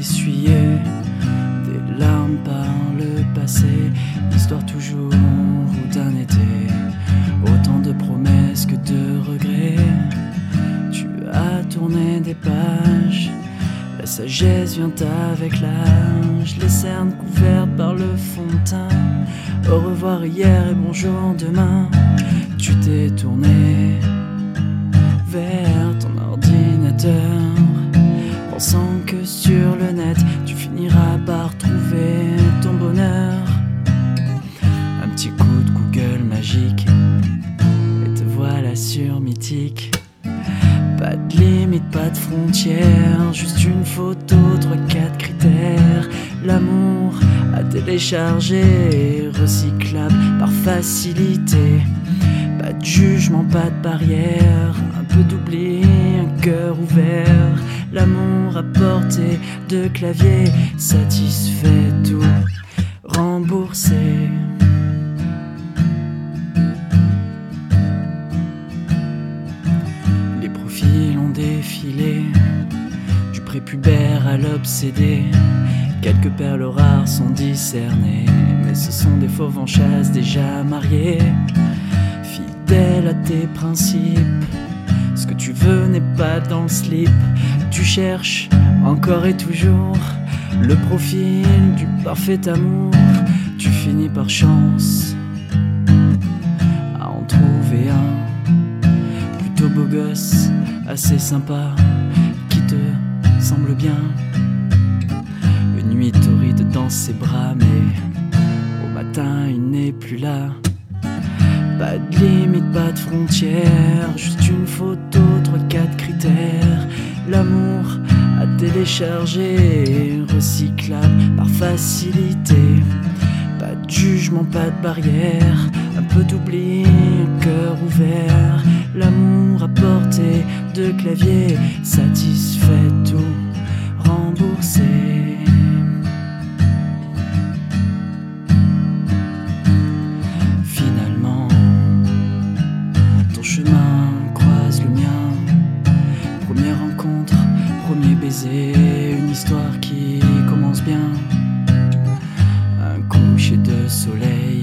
essuyer des larmes par le passé, l'histoire toujours d'un été, autant de promesses que de regrets. Tu as tourné des pages, la sagesse vient avec l'âge, les cernes couvertes par le fond de. Au revoir hier et bonjour demain, tu t'es tourné vers ton ordinateur pensant que sur le net tu finiras par trouver ton bonheur. Un petit coup de Google magique et te voilà sur mythique. Pas de limite, pas de frontières, juste une photo, trois, quatre critères. L'amour à télécharger, recyclable par facilité. Pas de jugement, pas de barrière, un peu d'oubli, cœur ouvert. L'amour à portée de clavier, satisfait tout, remboursé. Les profils ont défilé, du prépubère à l'obsédé. Quelques perles rares sont discernées, mais ce sont des fauves en chasse déjà mariés. Fidèle à tes principes, ce que tu veux n'est pas dans le slip. Tu cherches encore et toujours le profil du parfait amour. Tu finis par chance à en trouver un plutôt beau gosse, assez sympa, qui te semble bien. Une nuit torride dans ses bras, mais au matin il n'est plus là. Pas de limite, pas de frontières, juste une photo, télécharger, recyclable par facilité. Pas de jugement, pas de barrière, un peu d'oubli, un cœur ouvert. L'amour à portée de clavier, une histoire qui commence bien. Un coucher de soleil,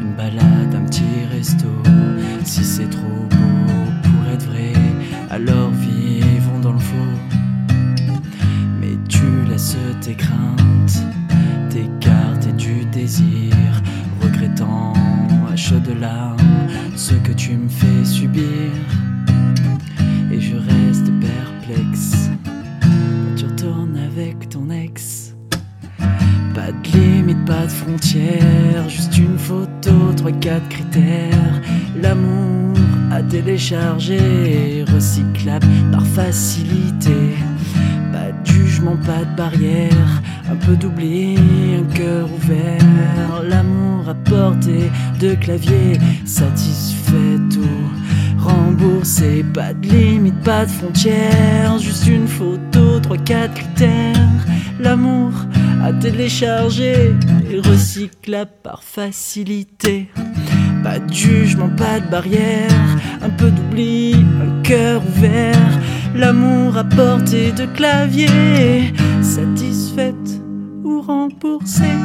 une balade, un petit resto. Si c'est trop beau pour être vrai, alors vivons dans le faux. Mais tu laisses tes craintes, tes cartes et du désir, regrettant à chaudes larmes ce que tu me fais subir. De limite, pas de frontières, juste une photo, trois, quatre critères. L'amour à télécharger, recyclable par facilité. Pas de jugement, pas de barrière, un peu d'oubli, un cœur ouvert. L'amour à portée de clavier, satisfait tout. Remboursé, pas de limite, pas de frontières, juste une photo, trois, quatre critères. L'amour à télécharger et recyclable par facilité. Pas de jugement, pas de barrière, un peu d'oubli, un cœur ouvert. L'amour à portée de clavier, satisfaite ou remboursée.